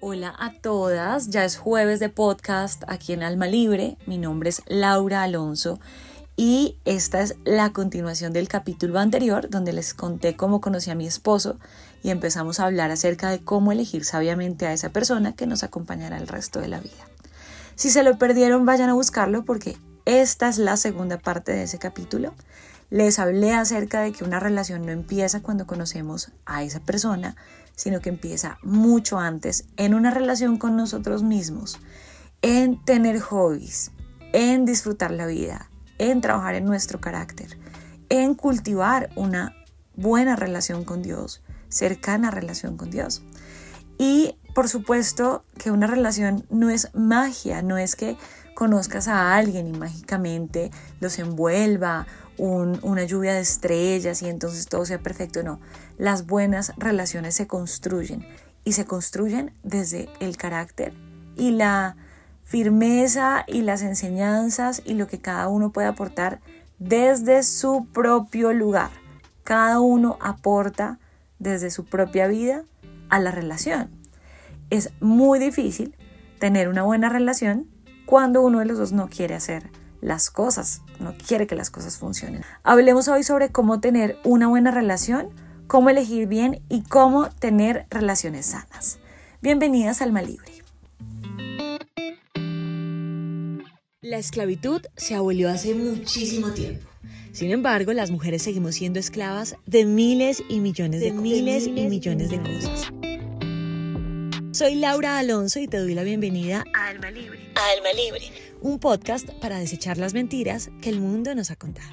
Hola a todas, ya es jueves de podcast aquí en Alma Libre. Mi nombre es Laura Alonso y esta es la continuación del capítulo anterior donde les conté cómo conocí a mi esposo y empezamos a hablar acerca de cómo elegir sabiamente a esa persona que nos acompañará el resto de la vida. Si se lo perdieron, vayan a buscarlo porque esta es la segunda parte de ese capítulo. Les hablé acerca de que una relación no empieza cuando conocemos a esa persona, sino que empieza mucho antes en una relación con nosotros mismos, en tener hobbies, en disfrutar la vida, en trabajar en nuestro carácter, en cultivar una buena relación con Dios, cercana relación con Dios. Y por supuesto que una relación no es magia, no es que conozcas a alguien y mágicamente los envuelva una lluvia de estrellas y entonces todo sea perfecto. No, las buenas relaciones se construyen y se construyen desde el carácter y la firmeza y las enseñanzas y lo que cada uno puede aportar desde su propio lugar. Cada uno aporta desde su propia vida a la relación. Es muy difícil tener una buena relación cuando uno de los dos no quiere hacer las cosas, no quiere que las cosas funcionen. Hablemos hoy sobre cómo tener una buena relación, cómo elegir bien y cómo tener relaciones sanas. Bienvenidas al Alma Libre. La esclavitud se abolió hace muchísimo tiempo. Sin embargo, las mujeres seguimos siendo esclavas de miles y millones de, miles, y millones de cosas. Soy Laura Alonso y te doy la bienvenida a Alma Libre. A Alma Libre un podcast para desechar las mentiras que el mundo nos ha contado.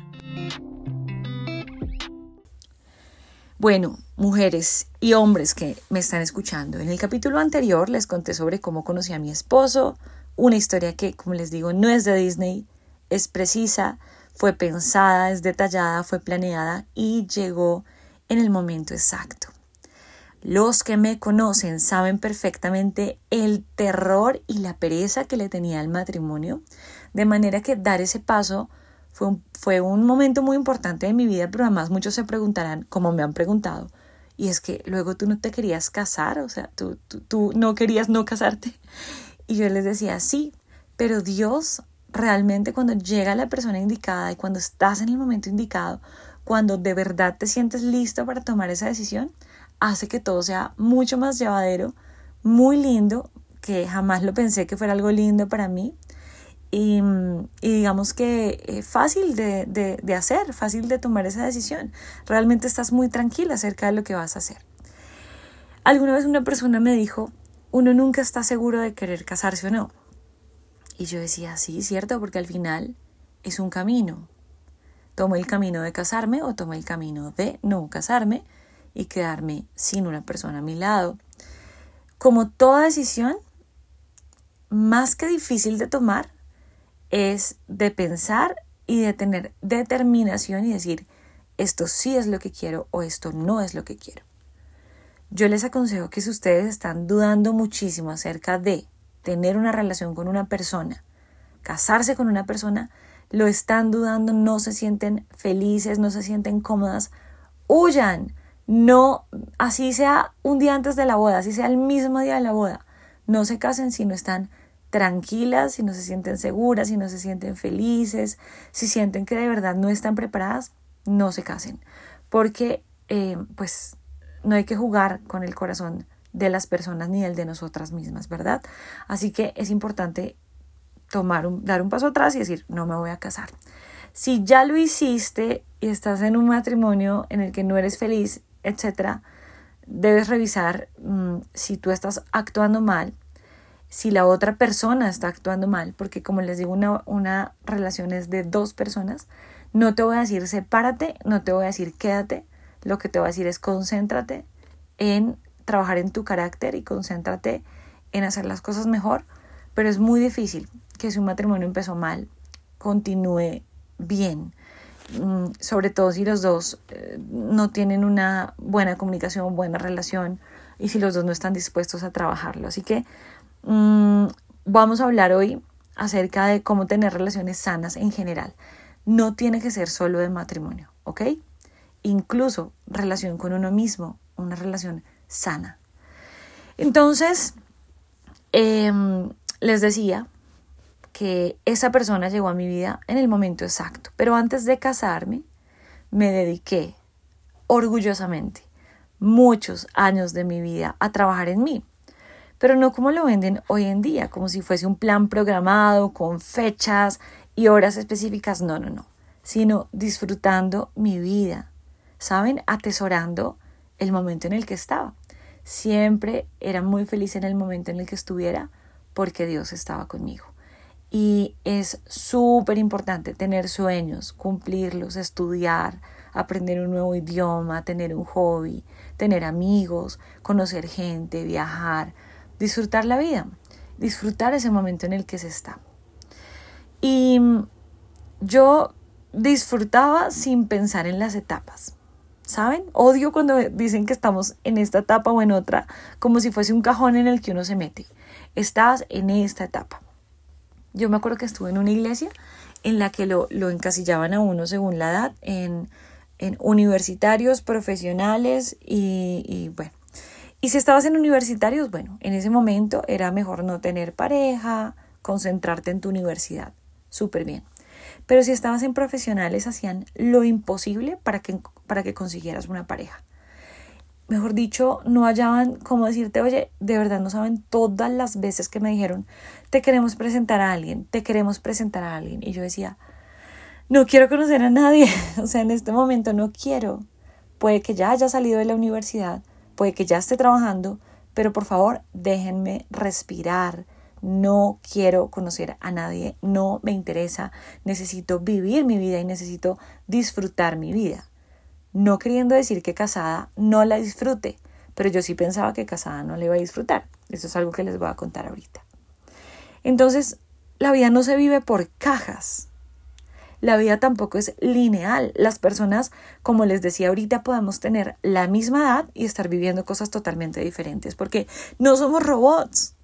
Bueno, mujeres y hombres que me están escuchando, en el capítulo anterior les conté sobre cómo conocí a mi esposo, una historia que, como les digo, no es de Disney, es precisa, fue pensada, es detallada, fue planeada y llegó en el momento exacto. Los que me conocen saben perfectamente el terror y la pereza que le tenía al matrimonio, de manera que dar ese paso fue un, fue un momento muy importante de mi vida, pero además muchos se preguntarán, como me han preguntado, y es que luego tú no te querías casar, o sea, tú, tú, tú no querías no casarte. Y yo les decía, sí, pero Dios realmente cuando llega la persona indicada y cuando estás en el momento indicado, cuando de verdad te sientes listo para tomar esa decisión, hace que todo sea mucho más llevadero, muy lindo, que jamás lo pensé que fuera algo lindo para mí. Y, digamos que eh, fácil de, de hacer, fácil de tomar esa decisión. Realmente estás muy tranquila acerca de lo que vas a hacer. Alguna vez una persona me dijo, uno nunca está seguro de querer casarse o no. Y yo decía, sí, cierto, porque al final es un camino. Tomo el camino de casarme o tomo el camino de no casarme y quedarme sin una persona a mi lado. Como toda decisión, más que difícil de tomar, es de pensar y de tener determinación y decir, esto sí es lo que quiero o esto no es lo que quiero. Yo les aconsejo que si ustedes están dudando muchísimo acerca de tener una relación con una persona, casarse con una persona, lo están dudando, no se sienten felices, no se sienten cómodas, huyan, no, así sea un día antes de la boda, así sea el mismo día de la boda. No se casen si no están tranquilas, si no se sienten seguras, si no se sienten felices, si sienten que de verdad no están preparadas, no se casen. Porque, eh, pues, no hay que jugar con el corazón de las personas ni el de nosotras mismas, ¿verdad? Así que es importante tomar un, dar un paso atrás y decir, no me voy a casar. Si ya lo hiciste y estás en un matrimonio en el que no eres feliz etcétera, debes revisar mm, si tú estás actuando mal, si la otra persona está actuando mal, porque como les digo, una, una relación es de dos personas. No te voy a decir sepárate, no te voy a decir quédate, lo que te voy a decir es concéntrate en trabajar en tu carácter y concéntrate en hacer las cosas mejor, pero es muy difícil que si un matrimonio empezó mal, continúe bien. Mm, sobre todo si los dos eh, no tienen una buena comunicación, buena relación y si los dos no están dispuestos a trabajarlo. Así que mm, vamos a hablar hoy acerca de cómo tener relaciones sanas en general. No tiene que ser solo de matrimonio, ¿ok? Incluso relación con uno mismo, una relación sana. Entonces, Em, les decía que esa persona llegó a mi vida en el momento exacto, pero antes de casarme me dediqué orgullosamente muchos años de mi vida a trabajar en mí, pero no como lo venden hoy en día, como si fuese un plan programado con fechas y horas específicas, no, no, no, sino disfrutando mi vida, ¿saben? Atesorando el momento en el que estaba. Siempre era muy feliz en el momento en el que estuviera porque Dios estaba conmigo. Y es súper importante tener sueños, cumplirlos, estudiar, aprender un nuevo idioma, tener un hobby, tener amigos, conocer gente, viajar, disfrutar la vida, disfrutar ese momento en el que se está. Y yo disfrutaba sin pensar en las etapas. ¿Saben? Odio cuando dicen que estamos en esta etapa o en otra, como si fuese un cajón en el que uno se mete. Estás en esta etapa. Yo me acuerdo que estuve en una iglesia en la que lo, lo encasillaban a uno según la edad, en, en universitarios, profesionales y, y bueno. Y si estabas en universitarios, bueno, en ese momento era mejor no tener pareja, concentrarte en tu universidad. Súper bien. Pero si estabas en profesionales, hacían lo imposible para que, para que consiguieras una pareja. Mejor dicho, no hallaban cómo decirte, oye, de verdad no saben todas las veces que me dijeron, te queremos presentar a alguien, te queremos presentar a alguien. Y yo decía, no quiero conocer a nadie, o sea, en este momento no quiero. Puede que ya haya salido de la universidad, puede que ya esté trabajando, pero por favor déjenme respirar, no quiero conocer a nadie, no me interesa, necesito vivir mi vida y necesito disfrutar mi vida. No queriendo decir que casada no la disfrute, pero yo sí pensaba que casada no la iba a disfrutar. Eso es algo que les voy a contar ahorita. Entonces, la vida no se vive por cajas. La vida tampoco es lineal. Las personas, como les decía ahorita, podemos tener la misma edad y estar viviendo cosas totalmente diferentes, porque no somos robots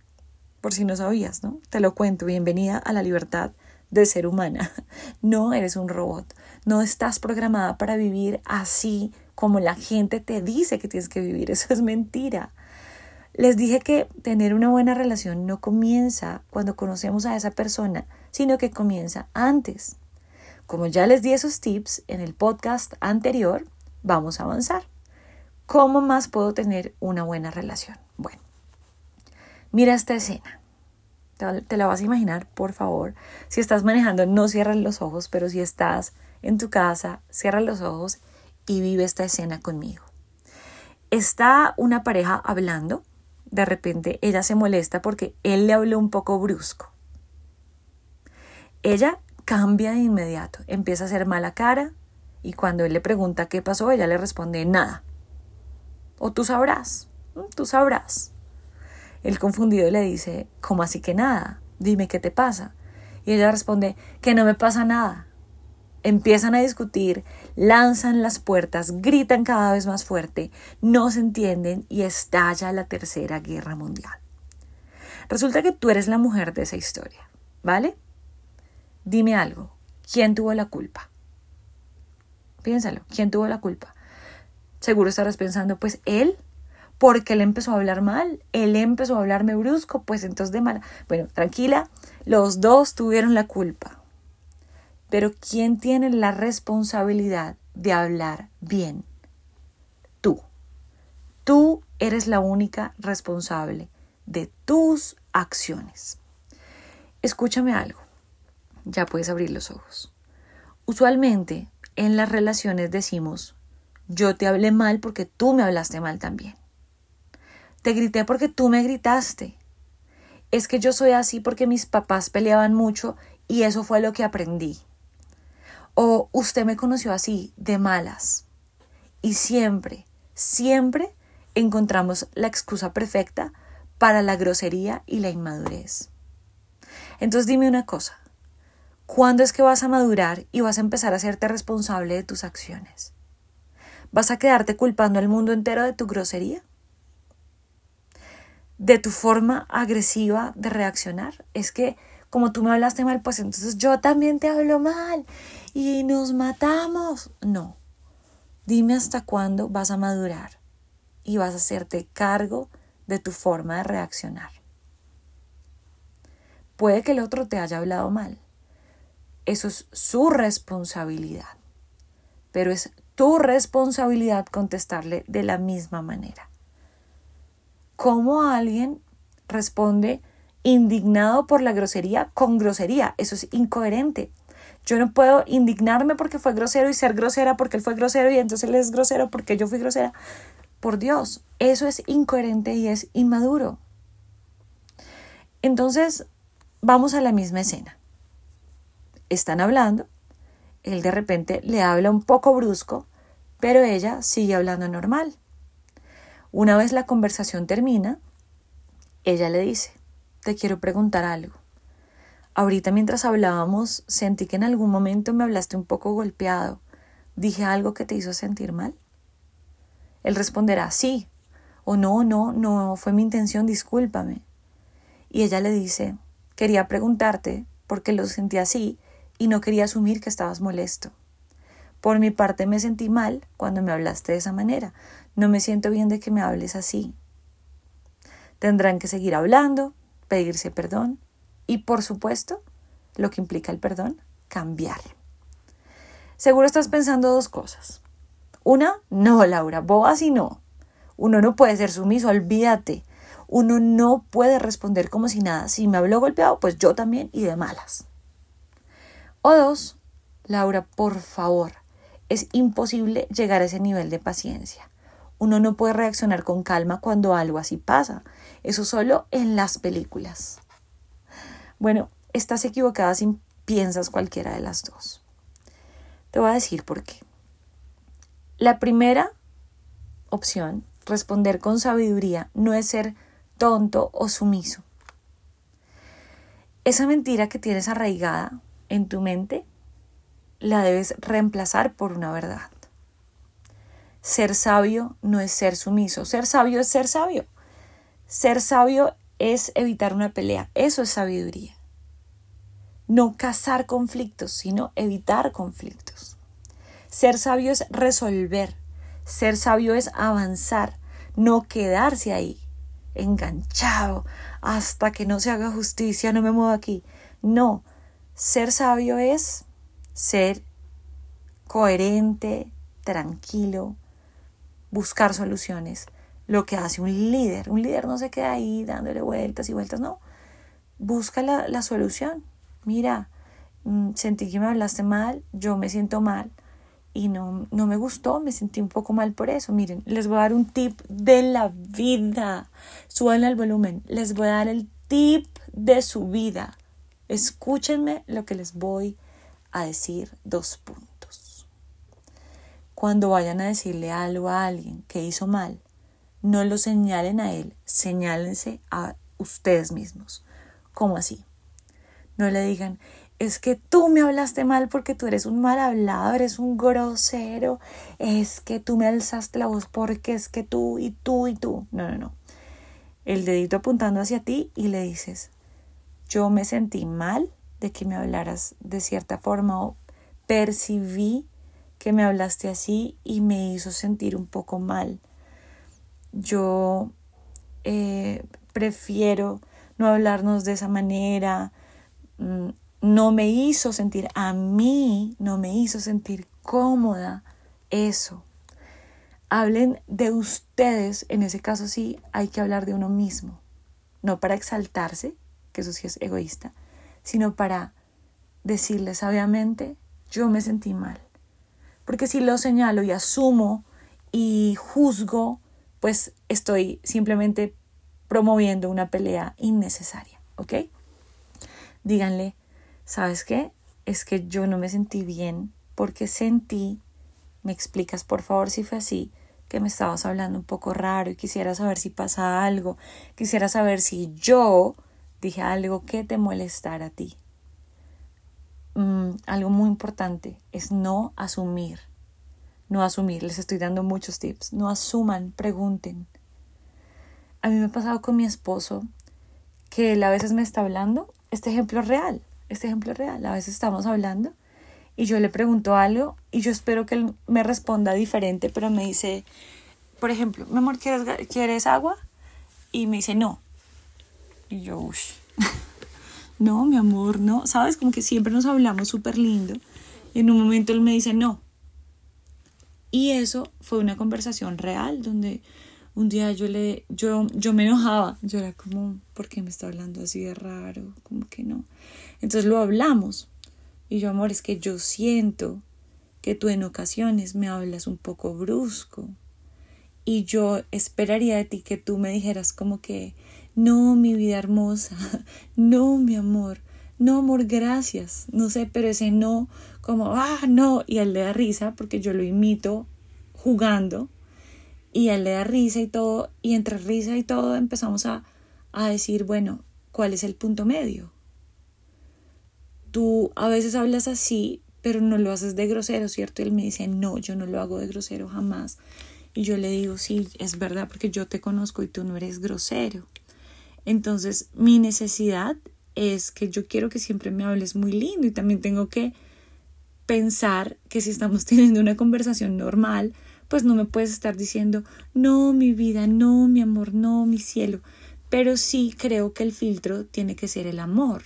por si no sabías, ¿no? Te lo cuento, bienvenida a la libertad de ser humana. No eres un robot, no estás programada para vivir así como la gente te dice que tienes que vivir, eso es mentira. Les dije que tener una buena relación no comienza cuando conocemos a esa persona, sino que comienza antes. Como ya les di esos tips en el podcast anterior, vamos a avanzar. ¿Cómo más puedo tener una buena relación? Bueno, Mira esta escena. Te la vas a imaginar, por favor. Si estás manejando, no cierres los ojos, pero si estás en tu casa, cierra los ojos y vive esta escena conmigo. Está una pareja hablando. De repente ella se molesta porque él le habló un poco brusco. Ella cambia de inmediato, empieza a hacer mala cara y cuando él le pregunta qué pasó, ella le responde nada. O tú sabrás, tú sabrás. El confundido le dice, ¿cómo así que nada? Dime qué te pasa. Y ella responde, que no me pasa nada. Empiezan a discutir, lanzan las puertas, gritan cada vez más fuerte, no se entienden y estalla la tercera guerra mundial. Resulta que tú eres la mujer de esa historia, ¿vale? Dime algo, ¿quién tuvo la culpa? Piénsalo, ¿quién tuvo la culpa? Seguro estarás pensando, pues él porque él empezó a hablar mal, él empezó a hablarme brusco, pues entonces de mala. Bueno, tranquila, los dos tuvieron la culpa. Pero ¿quién tiene la responsabilidad de hablar bien? Tú. Tú eres la única responsable de tus acciones. Escúchame algo. Ya puedes abrir los ojos. Usualmente en las relaciones decimos, yo te hablé mal porque tú me hablaste mal también. Te grité porque tú me gritaste. Es que yo soy así porque mis papás peleaban mucho y eso fue lo que aprendí. O usted me conoció así, de malas. Y siempre, siempre encontramos la excusa perfecta para la grosería y la inmadurez. Entonces dime una cosa, ¿cuándo es que vas a madurar y vas a empezar a hacerte responsable de tus acciones? ¿Vas a quedarte culpando al mundo entero de tu grosería? de tu forma agresiva de reaccionar. Es que como tú me hablaste mal, pues entonces yo también te hablo mal y nos matamos. No. Dime hasta cuándo vas a madurar y vas a hacerte cargo de tu forma de reaccionar. Puede que el otro te haya hablado mal. Eso es su responsabilidad. Pero es tu responsabilidad contestarle de la misma manera. ¿Cómo alguien responde indignado por la grosería con grosería? Eso es incoherente. Yo no puedo indignarme porque fue grosero y ser grosera porque él fue grosero y entonces él es grosero porque yo fui grosera. Por Dios, eso es incoherente y es inmaduro. Entonces, vamos a la misma escena. Están hablando, él de repente le habla un poco brusco, pero ella sigue hablando normal. Una vez la conversación termina, ella le dice, te quiero preguntar algo. Ahorita mientras hablábamos sentí que en algún momento me hablaste un poco golpeado. ¿Dije algo que te hizo sentir mal? Él responderá sí, o no, no, no fue mi intención, discúlpame. Y ella le dice, quería preguntarte porque lo sentí así y no quería asumir que estabas molesto. Por mi parte me sentí mal cuando me hablaste de esa manera. No me siento bien de que me hables así. Tendrán que seguir hablando, pedirse perdón y, por supuesto, lo que implica el perdón, cambiar. Seguro estás pensando dos cosas. Una, no, Laura, bobas y no. Uno no puede ser sumiso, olvídate. Uno no puede responder como si nada. Si me habló golpeado, pues yo también y de malas. O dos, Laura, por favor, es imposible llegar a ese nivel de paciencia. Uno no puede reaccionar con calma cuando algo así pasa. Eso solo en las películas. Bueno, estás equivocada si piensas cualquiera de las dos. Te voy a decir por qué. La primera opción, responder con sabiduría, no es ser tonto o sumiso. Esa mentira que tienes arraigada en tu mente la debes reemplazar por una verdad. Ser sabio no es ser sumiso, ser sabio es ser sabio. Ser sabio es evitar una pelea, eso es sabiduría. No cazar conflictos, sino evitar conflictos. Ser sabio es resolver, ser sabio es avanzar, no quedarse ahí, enganchado, hasta que no se haga justicia, no me muevo aquí. No, ser sabio es ser coherente, tranquilo, buscar soluciones. Lo que hace un líder. Un líder no se queda ahí dándole vueltas y vueltas, no. Busca la, solución. Mira, mm, sentí que me hablaste mal, yo me siento mal y no, no me gustó, me sentí un poco mal por eso. Miren, les voy a dar un tip de la vida. Suban el volumen. Les voy a dar el tip de su vida. Escúchenme lo que les voy a decir dos puntos. Cuando vayan a decirle algo a alguien que hizo mal, no lo señalen a él, señálense a ustedes mismos. ¿Cómo así? No le digan, es que tú me hablaste mal porque tú eres un mal hablado, eres un grosero, es que tú me alzaste la voz porque es que tú y tú y tú. No, no, no. El dedito apuntando hacia ti y le dices, yo me sentí mal de que me hablaras de cierta forma o percibí que me hablaste así y me hizo sentir un poco mal. Yo eh, prefiero no hablarnos de esa manera. Mm, no me hizo sentir, a mí no me hizo sentir cómoda eso. Hablen de ustedes, en ese caso sí hay que hablar de uno mismo, no para exaltarse, que eso sí es egoísta, sino para decirle sabiamente, yo me sentí mal. Porque si lo señalo y asumo y juzgo, pues estoy simplemente promoviendo una pelea innecesaria, ¿ok? Díganle, ¿sabes qué? Es que yo no me sentí bien porque sentí, me explicas por favor si fue así, que me estabas hablando un poco raro y quisiera saber si pasa algo, quisiera saber si yo dije algo que te molestara a ti. Mm, algo muy importante es no asumir. No asumir, les estoy dando muchos tips. No asuman, pregunten. A mí me ha pasado con mi esposo que él a veces me está hablando. Este ejemplo es real, este ejemplo es real. A veces estamos hablando y yo le pregunto algo y yo espero que él me responda diferente, pero me dice, por ejemplo, mi amor, ¿quieres, ¿quieres agua? Y me dice, no. Y yo, uff. no, mi amor, no, sabes, como que siempre nos hablamos súper lindo. Y en un momento él me dice, no. Y eso fue una conversación real donde un día yo le, yo, yo me enojaba, yo era como, ¿por qué me está hablando así de raro? Como que no. Entonces lo hablamos. Y yo, amor, es que yo siento que tú en ocasiones me hablas un poco brusco. Y yo esperaría de ti que tú me dijeras como que, no, mi vida hermosa, no, mi amor, no, amor, gracias. No sé, pero ese no, como, ah, no, y él le da risa porque yo lo imito jugando y él le da risa y todo, y entre risa y todo empezamos a, a decir, bueno, ¿cuál es el punto medio? Tú a veces hablas así, pero no lo haces de grosero, ¿cierto? Y él me dice, no, yo no lo hago de grosero jamás. Y yo le digo, sí, es verdad, porque yo te conozco y tú no eres grosero. Entonces, mi necesidad es que yo quiero que siempre me hables muy lindo y también tengo que pensar que si estamos teniendo una conversación normal, pues no me puedes estar diciendo, no, mi vida, no, mi amor, no, mi cielo. Pero sí creo que el filtro tiene que ser el amor.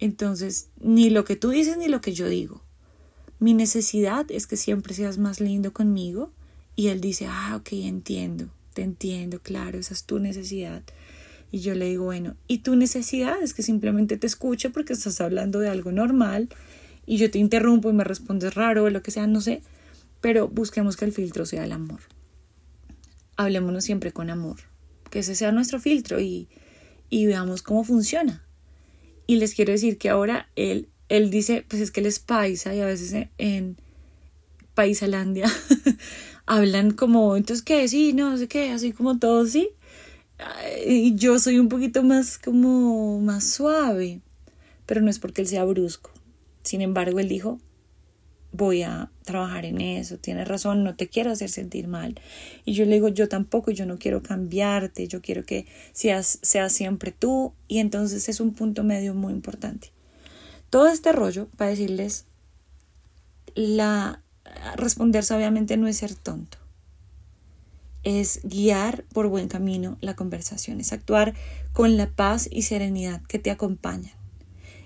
Entonces, ni lo que tú dices ni lo que yo digo. Mi necesidad es que siempre seas más lindo conmigo. Y él dice, ah, ok, entiendo, te entiendo, claro, esa es tu necesidad. Y yo le digo, bueno, ¿y tu necesidad es que simplemente te escuche porque estás hablando de algo normal y yo te interrumpo y me respondes raro o lo que sea, no sé, pero busquemos que el filtro sea el amor. Hablemoslo siempre con amor, que ese sea nuestro filtro y, y veamos cómo funciona. Y les quiero decir que ahora él, él dice, pues es que él es paisa y a veces en, Paisalandia hablan como, entonces qué, sí, no sé qué, así como todo, sí. Yo soy un poquito más como más suave, pero no es porque él sea brusco. Sin embargo, él dijo, voy a trabajar en eso, tienes razón, no te quiero hacer sentir mal. Y yo le digo, yo tampoco, yo no quiero cambiarte, yo quiero que seas, seas siempre tú. Y entonces es un punto medio muy importante. Todo este rollo para decirles, la responder sabiamente no es ser tonto. Es guiar por buen camino la conversación, es actuar con la paz y serenidad que te acompañan.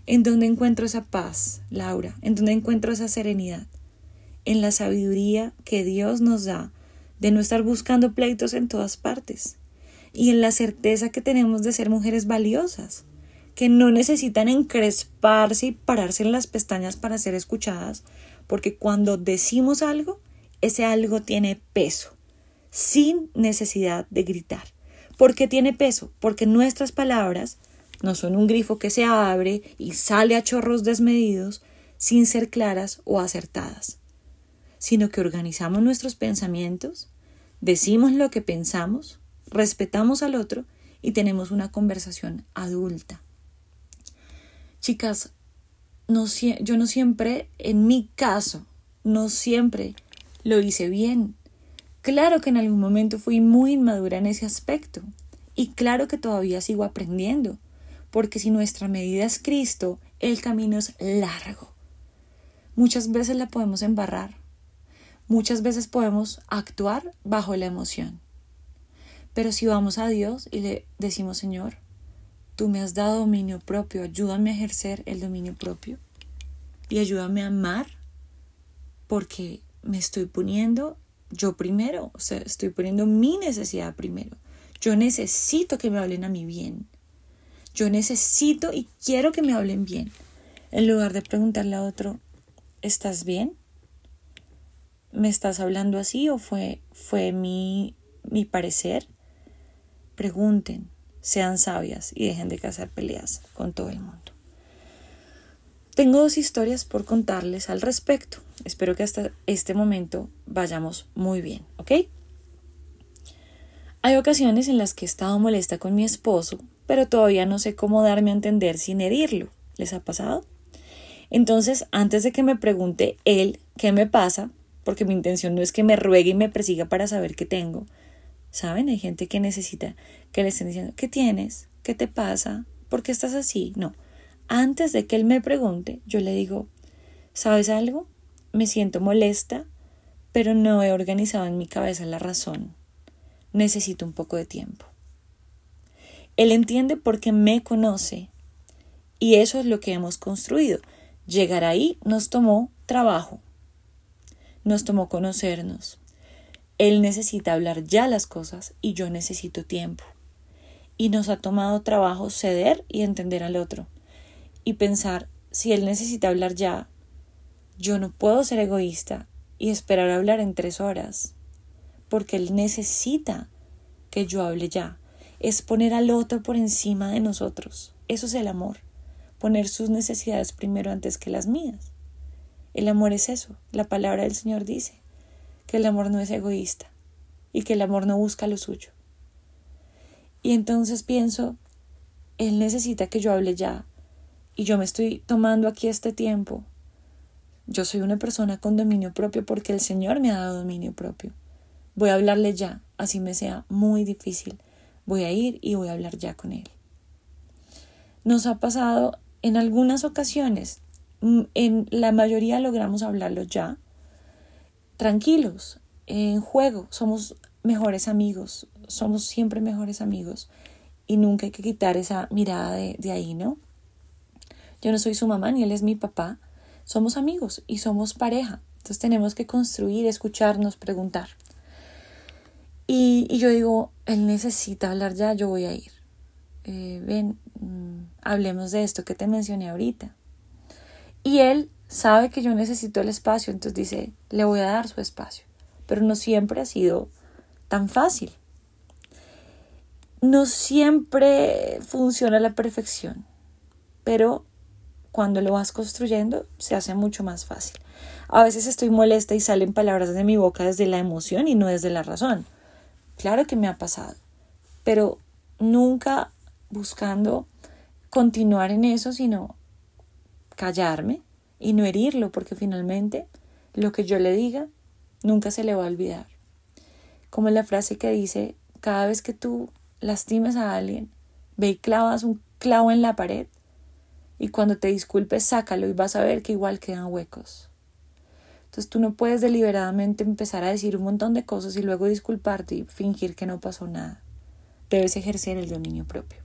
¿En dónde encuentro esa paz, Laura? ¿En dónde encuentro esa serenidad? En la sabiduría que Dios nos da de no estar buscando pleitos en todas partes y en la certeza que tenemos de ser mujeres valiosas, que no necesitan encresparse y pararse en las pestañas para ser escuchadas, porque cuando decimos algo, ese algo tiene peso, sin necesidad de gritar. ¿Por qué tiene peso? Porque nuestras palabras no son un grifo que se abre y sale a chorros desmedidos sin ser claras o acertadas, sino que organizamos nuestros pensamientos, decimos lo que pensamos, respetamos al otro y tenemos una conversación adulta. Chicas, no, yo no siempre, en mi caso, no siempre lo hice bien. Claro que en algún momento fui muy inmadura en ese aspecto y claro que todavía sigo aprendiendo porque si nuestra medida es Cristo, el camino es largo. Muchas veces la podemos embarrar, muchas veces podemos actuar bajo la emoción. Pero si vamos a Dios y le decimos, Señor, tú me has dado dominio propio, ayúdame a ejercer el dominio propio y ayúdame a amar porque me estoy poniendo yo primero, o sea, estoy poniendo mi necesidad primero. Yo necesito que me hablen a mí bien. Yo necesito y quiero que me hablen bien. En lugar de preguntarle a otro, ¿estás bien? ¿Me estás hablando así o fue, fue mi, mi parecer? Pregunten, sean sabias y dejen de cazar peleas con todo el mundo. Tengo dos historias por contarles al respecto. Espero que hasta este momento vayamos muy bien, ¿ok? Hay ocasiones en las que he estado molesta con mi esposo pero todavía no sé cómo darme a entender sin herirlo. ¿Les ha pasado? Entonces, antes de que me pregunte él qué me pasa, porque mi intención no es que me ruegue y me persiga para saber qué tengo, ¿saben? Hay gente que necesita que le estén diciendo, ¿qué tienes? ¿Qué te pasa? ¿Por qué estás así? No. Antes de que él me pregunte, yo le digo, ¿sabes algo? Me siento molesta, pero no he organizado en mi cabeza la razón. Necesito un poco de tiempo. Él entiende porque me conoce Y eso es lo que hemos construido. Llegar ahí nos tomó trabajo, nos tomó conocernos. Él necesita hablar ya las cosas y yo necesito tiempo. Y nos ha tomado trabajo ceder y entender al otro. Y pensar, si él necesita hablar ya, yo no puedo ser egoísta y esperar a hablar en tres horas, porque él necesita que yo hable ya. Es poner al otro por encima de nosotros. Eso es el amor. Poner sus necesidades primero antes que las mías. El amor es eso. La palabra del Señor dice que el amor no es egoísta y que el amor no busca lo suyo. Y entonces pienso, Él necesita que yo hable ya y yo me estoy tomando aquí este tiempo. Yo soy una persona con dominio propio porque el Señor me ha dado dominio propio. Voy a hablarle ya, así me sea muy difícil. Voy a ir y voy a hablar ya con Él. Nos ha pasado en algunas ocasiones Mm, en la mayoría logramos hablarlo ya. Tranquilos, en juego, somos mejores amigos, somos siempre mejores amigos y nunca hay que quitar esa mirada de, de ahí, ¿no? Yo no soy su mamá ni él es mi papá, somos amigos y somos pareja, entonces tenemos que construir, escucharnos, preguntar. Y, y yo digo, él necesita hablar ya, yo voy a ir. Eh, ven, mm, hablemos de esto que te mencioné ahorita. Y él sabe que yo necesito el espacio, entonces dice, le voy a dar su espacio. Pero no siempre ha sido tan fácil. No siempre funciona a la perfección, pero cuando lo vas construyendo se hace mucho más fácil. A veces estoy molesta y salen palabras de mi boca desde la emoción y no desde la razón. Claro que me ha pasado, pero nunca buscando continuar en eso, sino callarme y no herirlo, porque finalmente lo que yo le diga nunca se le va a olvidar. Como la frase que dice, cada vez que tú lastimes a alguien, ve y clavas un clavo en la pared y cuando te disculpes sácalo y vas a ver que igual quedan huecos. Entonces tú no puedes deliberadamente empezar a decir un montón de cosas y luego disculparte y fingir que no pasó nada. Debes ejercer el dominio propio.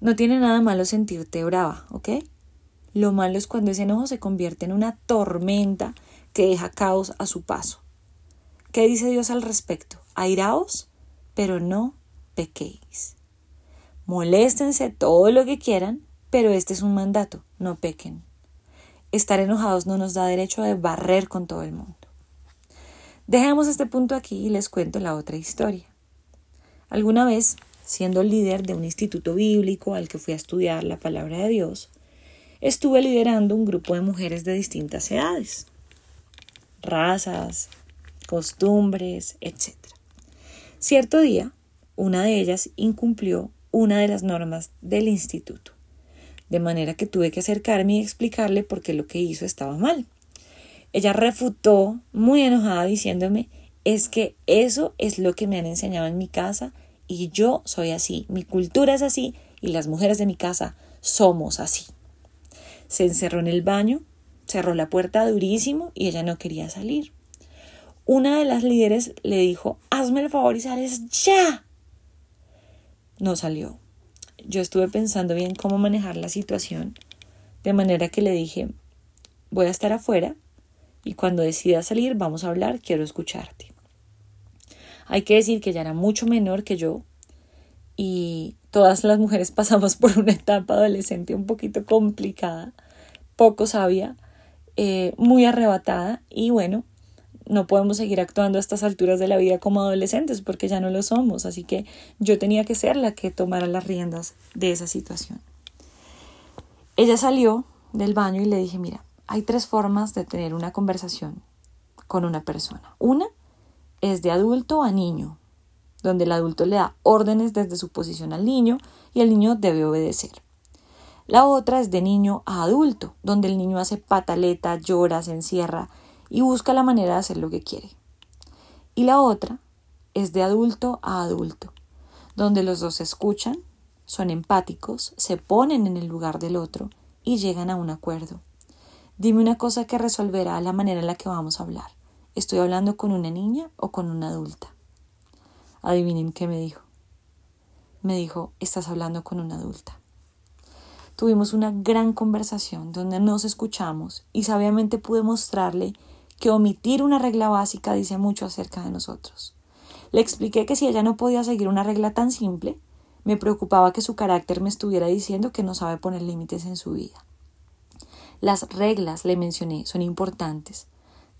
No tiene nada malo sentirte brava, ¿ok? Lo malo es cuando ese enojo se convierte en una tormenta que deja caos a su paso. ¿Qué dice Dios al respecto? Airaos, pero no pequéis. Moléstense todo lo que quieran, pero este es un mandato, no pequen. Estar enojados no nos da derecho a barrer con todo el mundo. Dejemos este punto aquí y les cuento la otra historia. Alguna vez, siendo líder de un instituto bíblico al que fui a estudiar la palabra de Dios, estuve liderando un grupo de mujeres de distintas edades, razas, costumbres, etc. Cierto día, una de ellas incumplió una de las normas del instituto, de manera que tuve que acercarme y explicarle por qué lo que hizo estaba mal. Ella refutó muy enojada diciéndome es que eso es lo que me han enseñado en mi casa y yo soy así, mi cultura es así y las mujeres de mi casa somos así. Se encerró en el baño, cerró la puerta durísimo y ella no quería salir. Una de las líderes le dijo, hazme el favor y sales ya. No salió. Yo estuve pensando bien cómo manejar la situación, de manera que le dije, voy a estar afuera y cuando decida salir vamos a hablar, quiero escucharte. Hay que decir que ella era mucho menor que yo y todas las mujeres pasamos por una etapa adolescente un poquito complicada, poco sabia, eh, muy arrebatada y bueno, no podemos seguir actuando a estas alturas de la vida como adolescentes porque ya no lo somos, así que yo tenía que ser la que tomara las riendas de esa situación. Ella salió del baño y le dije, mira, hay tres formas de tener una conversación con una persona. Una es de adulto a niño, donde el adulto le da órdenes desde su posición al niño y el niño debe obedecer. La otra es de niño a adulto, donde el niño hace pataleta, llora, se encierra y busca la manera de hacer lo que quiere. Y la otra es de adulto a adulto, donde los dos se escuchan, son empáticos, se ponen en el lugar del otro y llegan a un acuerdo. Dime una cosa que resolverá la manera en la que vamos a hablar. ¿Estoy hablando con una niña o con una adulta? Adivinen qué me dijo. Me dijo, estás hablando con una adulta. Tuvimos una gran conversación donde nos escuchamos y sabiamente pude mostrarle que omitir una regla básica dice mucho acerca de nosotros. Le expliqué que si ella no podía seguir una regla tan simple, me preocupaba que su carácter me estuviera diciendo que no sabe poner límites en su vida. Las reglas, le mencioné, son importantes,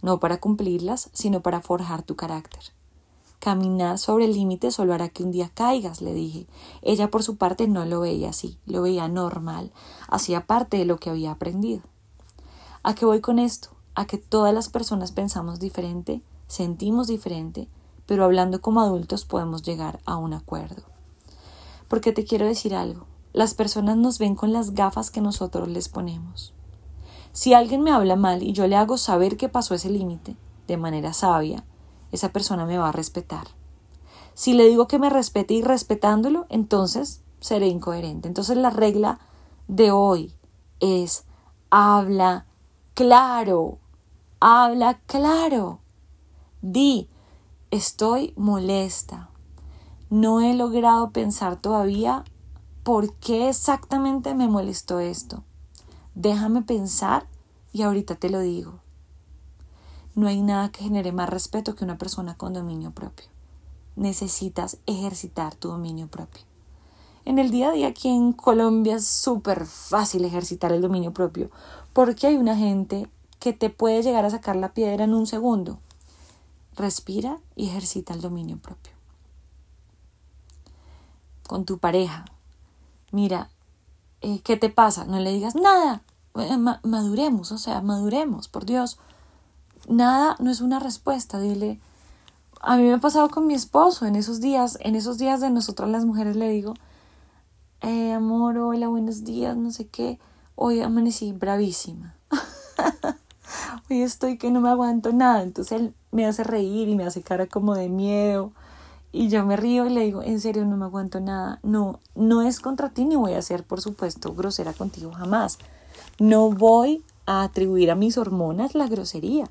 no para cumplirlas, sino para forjar tu carácter. Caminar sobre el límite solo hará que un día caigas, le dije. Ella por su parte no lo veía así, lo veía normal, hacía parte de lo que había aprendido. ¿A qué voy con esto? A que todas las personas pensamos diferente, sentimos diferente, pero hablando como adultos podemos llegar a un acuerdo. Porque te quiero decir algo, las personas nos ven con las gafas que nosotros les ponemos. Si alguien me habla mal y yo le hago saber que pasó ese límite, de manera sabia, esa persona me va a respetar. Si le digo que me respete y respetándolo, entonces seré incoherente. Entonces la regla de hoy es habla claro, habla claro. Di, estoy molesta. No he logrado pensar todavía por qué exactamente me molestó esto. Déjame pensar y ahorita te lo digo. No hay nada que genere más respeto que una persona con dominio propio. Necesitas ejercitar tu dominio propio. En el día a día aquí en Colombia es súper fácil ejercitar el dominio propio porque hay una gente que te puede llegar a sacar la piedra en un segundo. Respira y ejercita el dominio propio. Con tu pareja. Mira, eh, ¿qué te pasa? No le digas nada. Eh, maduremos, o sea, maduremos, por Dios nada no es una respuesta, dile, a mí me ha pasado con mi esposo en esos días, en esos días de nosotras las mujeres le digo, eh, amor, hola, buenos días, no sé qué, hoy amanecí bravísima. hoy estoy que no me aguanto nada, entonces él me hace reír y me hace cara como de miedo. Y yo me río y le digo, en serio, no me aguanto nada. No, no es contra ti ni voy a ser, por supuesto, grosera contigo jamás. No voy a atribuir a mis hormonas la grosería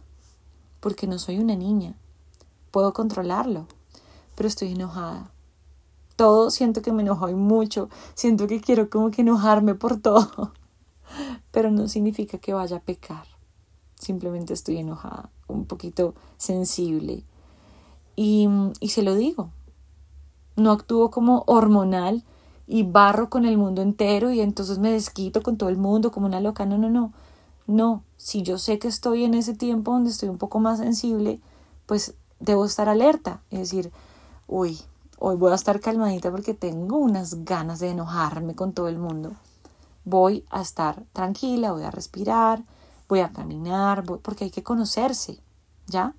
porque no soy una niña. Puedo controlarlo, pero estoy enojada. Todo siento que me enojo mucho, siento que quiero como que enojarme por todo, pero no significa que vaya a pecar. Simplemente estoy enojada, un poquito sensible. Y, y se lo digo. No actúo como hormonal y barro con el mundo entero y entonces me desquito con todo el mundo como una loca. No, no, no. No, si yo sé que estoy en ese tiempo donde estoy un poco más sensible, pues debo estar alerta. Es decir, uy, hoy voy a estar calmadita porque tengo unas ganas de enojarme con todo el mundo. Voy a estar tranquila, voy a respirar, voy a caminar, porque hay que conocerse, ¿ya?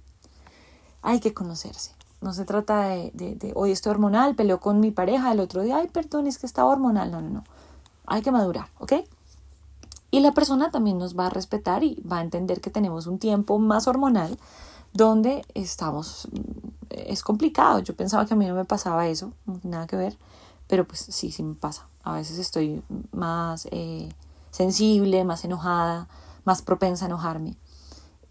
Hay que conocerse. No se trata de, hoy estoy hormonal, peleo con mi pareja, el otro día, ay, perdón, es que estaba hormonal. No, no, no. Hay que madurar, ¿ok? Y la persona también nos va a respetar y va a entender que tenemos un tiempo más hormonal donde estamos, es complicado. Yo pensaba que a mí no me pasaba eso, nada que ver, pero pues sí, sí me pasa. A veces estoy más eh, sensible, más enojada, más propensa a enojarme.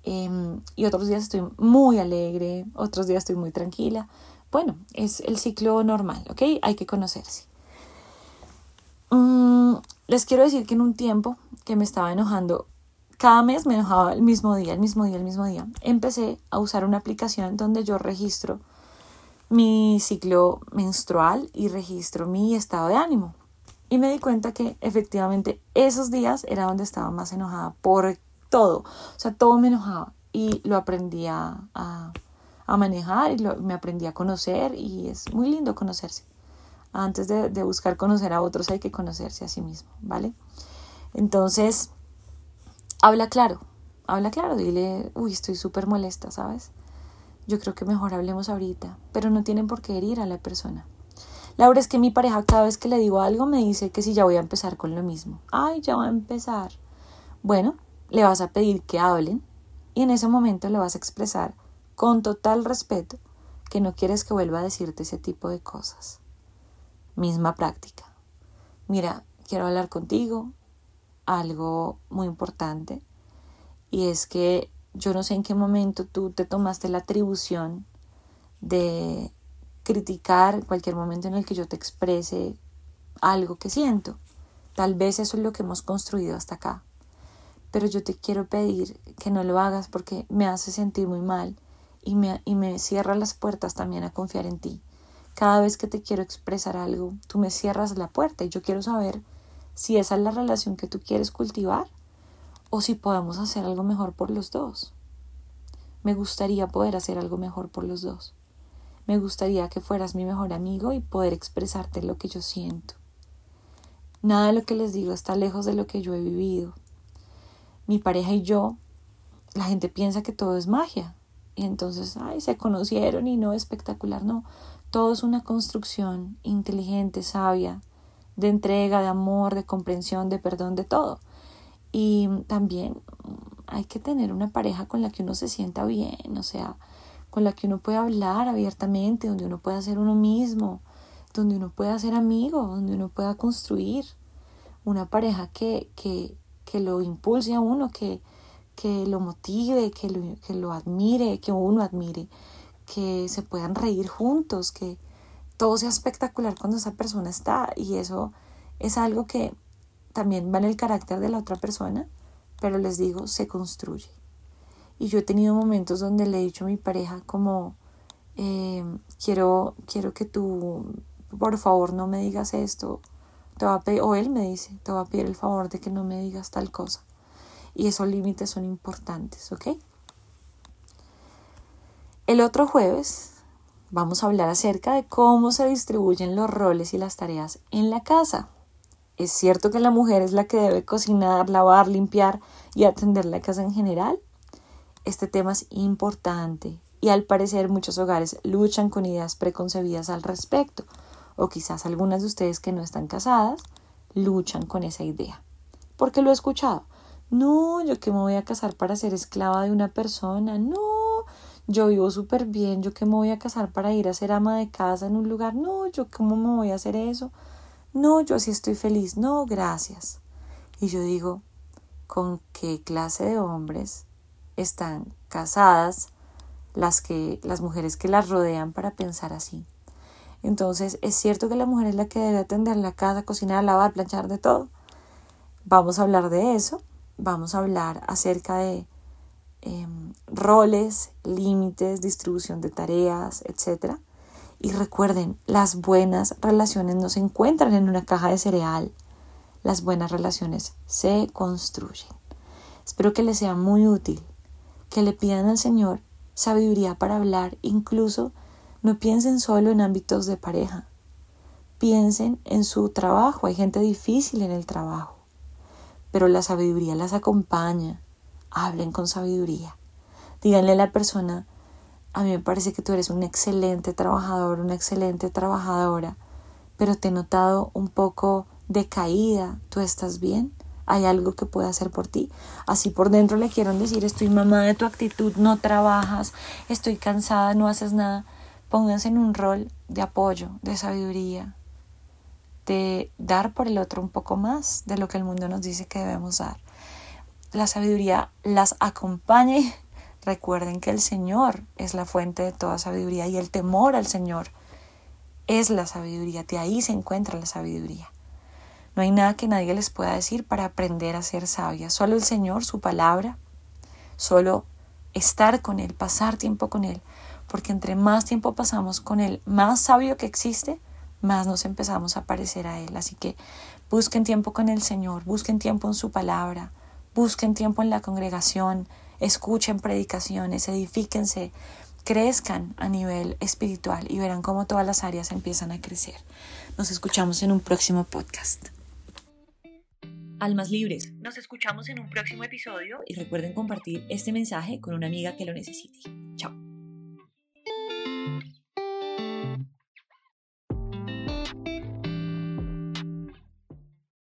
Em, y otros días estoy muy alegre, otros días estoy muy tranquila. Bueno, es el ciclo normal, ¿ok? Hay que conocerse. Mm, les quiero decir que en un tiempo que me estaba enojando, cada mes me enojaba el mismo día, el mismo día, el mismo día, empecé a usar una aplicación donde yo registro mi ciclo menstrual y registro mi estado de ánimo. Y me di cuenta que efectivamente esos días era donde estaba más enojada por todo. O sea, todo me enojaba. Y lo aprendí a, a, manejar y lo, me aprendí a conocer y es muy lindo conocerse antes de, buscar conocer a otros hay que conocerse a sí mismo, ¿vale? Entonces, habla claro, habla claro, dile, uy, estoy súper molesta, ¿sabes? Yo creo que mejor hablemos ahorita, pero no tienen por qué herir a la persona. Laura, es que mi pareja cada vez que le digo algo me dice que si ya voy a empezar con lo mismo. Ay, ya va a empezar. Bueno, le vas a pedir que hablen y en ese momento le vas a expresar con total respeto que no quieres que vuelva a decirte ese tipo de cosas misma práctica. Mira, quiero hablar contigo algo muy importante y es que yo no sé en qué momento tú te tomaste la atribución de criticar cualquier momento en el que yo te exprese algo que siento. Tal vez eso es lo que hemos construido hasta acá. Pero yo te quiero pedir que no lo hagas porque me hace sentir muy mal y me, y me cierra las puertas también a confiar en ti. Cada vez que te quiero expresar algo, tú me cierras la puerta y yo quiero saber si esa es la relación que tú quieres cultivar o si podemos hacer algo mejor por los dos. Me gustaría poder hacer algo mejor por los dos. Me gustaría que fueras mi mejor amigo y poder expresarte lo que yo siento. Nada de lo que les digo está lejos de lo que yo he vivido. Mi pareja y yo, la gente piensa que todo es magia. Y entonces, ay, se conocieron y no espectacular, no. Todo es una construcción inteligente, sabia, de entrega, de amor, de comprensión, de perdón, de todo. Y también hay que tener una pareja con la que uno se sienta bien, o sea, con la que uno pueda hablar abiertamente, donde uno pueda ser uno mismo, donde uno pueda ser amigo, donde uno pueda construir una pareja que, que, que lo impulse a uno, que, que lo motive, que lo, que lo admire, que uno admire, que se puedan reír juntos, que todo sea espectacular cuando esa persona está y eso es algo que también va en el carácter de la otra persona, pero les digo, se construye. Y yo he tenido momentos donde le he dicho a mi pareja como, eh, quiero, quiero que tú, por favor, no me digas esto. Te va o él me dice, te va a pedir el favor de que no me digas tal cosa. Y esos límites son importantes, ¿ok? El otro jueves vamos a hablar acerca de cómo se distribuyen los roles y las tareas en la casa. Es cierto que la mujer es la que debe cocinar, lavar, limpiar y atender la casa en general, este tema es importante y al parecer muchos hogares luchan con ideas preconcebidas al respecto, o quizás algunas de ustedes que no están casadas luchan con esa idea. Porque lo he escuchado. No, yo que me voy a casar para ser esclava de una persona. No, yo vivo súper bien. Yo que me voy a casar para ir a ser ama de casa en un lugar. No, yo cómo me voy a hacer eso. No, yo así estoy feliz. No, gracias. Y yo digo, ¿con qué clase de hombres están casadas las que las mujeres que las rodean para pensar así. Entonces, es cierto que la mujer es la que debe atender la casa, cocinar, lavar, planchar de todo. Vamos a hablar de eso. Vamos a hablar acerca de em, roles, límites, distribución de tareas, etc. Y recuerden, las buenas relaciones no se encuentran en una caja de cereal. Las buenas relaciones se construyen. Espero que les sea muy útil que le pidan al Señor sabiduría para hablar, incluso no piensen solo en ámbitos de pareja, piensen en su trabajo, hay gente difícil en el trabajo, pero la sabiduría las acompaña, hablen con sabiduría, díganle a la persona, a mí me parece que tú eres un excelente trabajador, una excelente trabajadora, pero te he notado un poco decaída, ¿tú estás bien? Hay algo que pueda hacer por ti. Así por dentro le quiero decir, estoy mamá de tu actitud, no trabajas, estoy cansada, no haces nada. Pónganse en un rol de apoyo, de sabiduría, de dar por el otro un poco más de lo que el mundo nos dice que debemos dar. La sabiduría las acompañe. Recuerden que el Señor es la fuente de toda sabiduría y el temor al Señor es la sabiduría. De ahí se encuentra la sabiduría. No hay nada que nadie les pueda decir para aprender a ser sabia. Solo el Señor, su palabra, solo estar con Él, pasar tiempo con Él. Porque entre más tiempo pasamos con Él, más sabio que existe, más nos empezamos a parecer a Él. Así que busquen tiempo con el Señor, busquen tiempo en su palabra, busquen tiempo en la congregación, escuchen predicaciones, edifíquense, crezcan a nivel espiritual y verán cómo todas las áreas empiezan a crecer. Nos escuchamos en un próximo podcast almas libres. Nos escuchamos en un próximo episodio y recuerden compartir este mensaje con una amiga que lo necesite. Chao.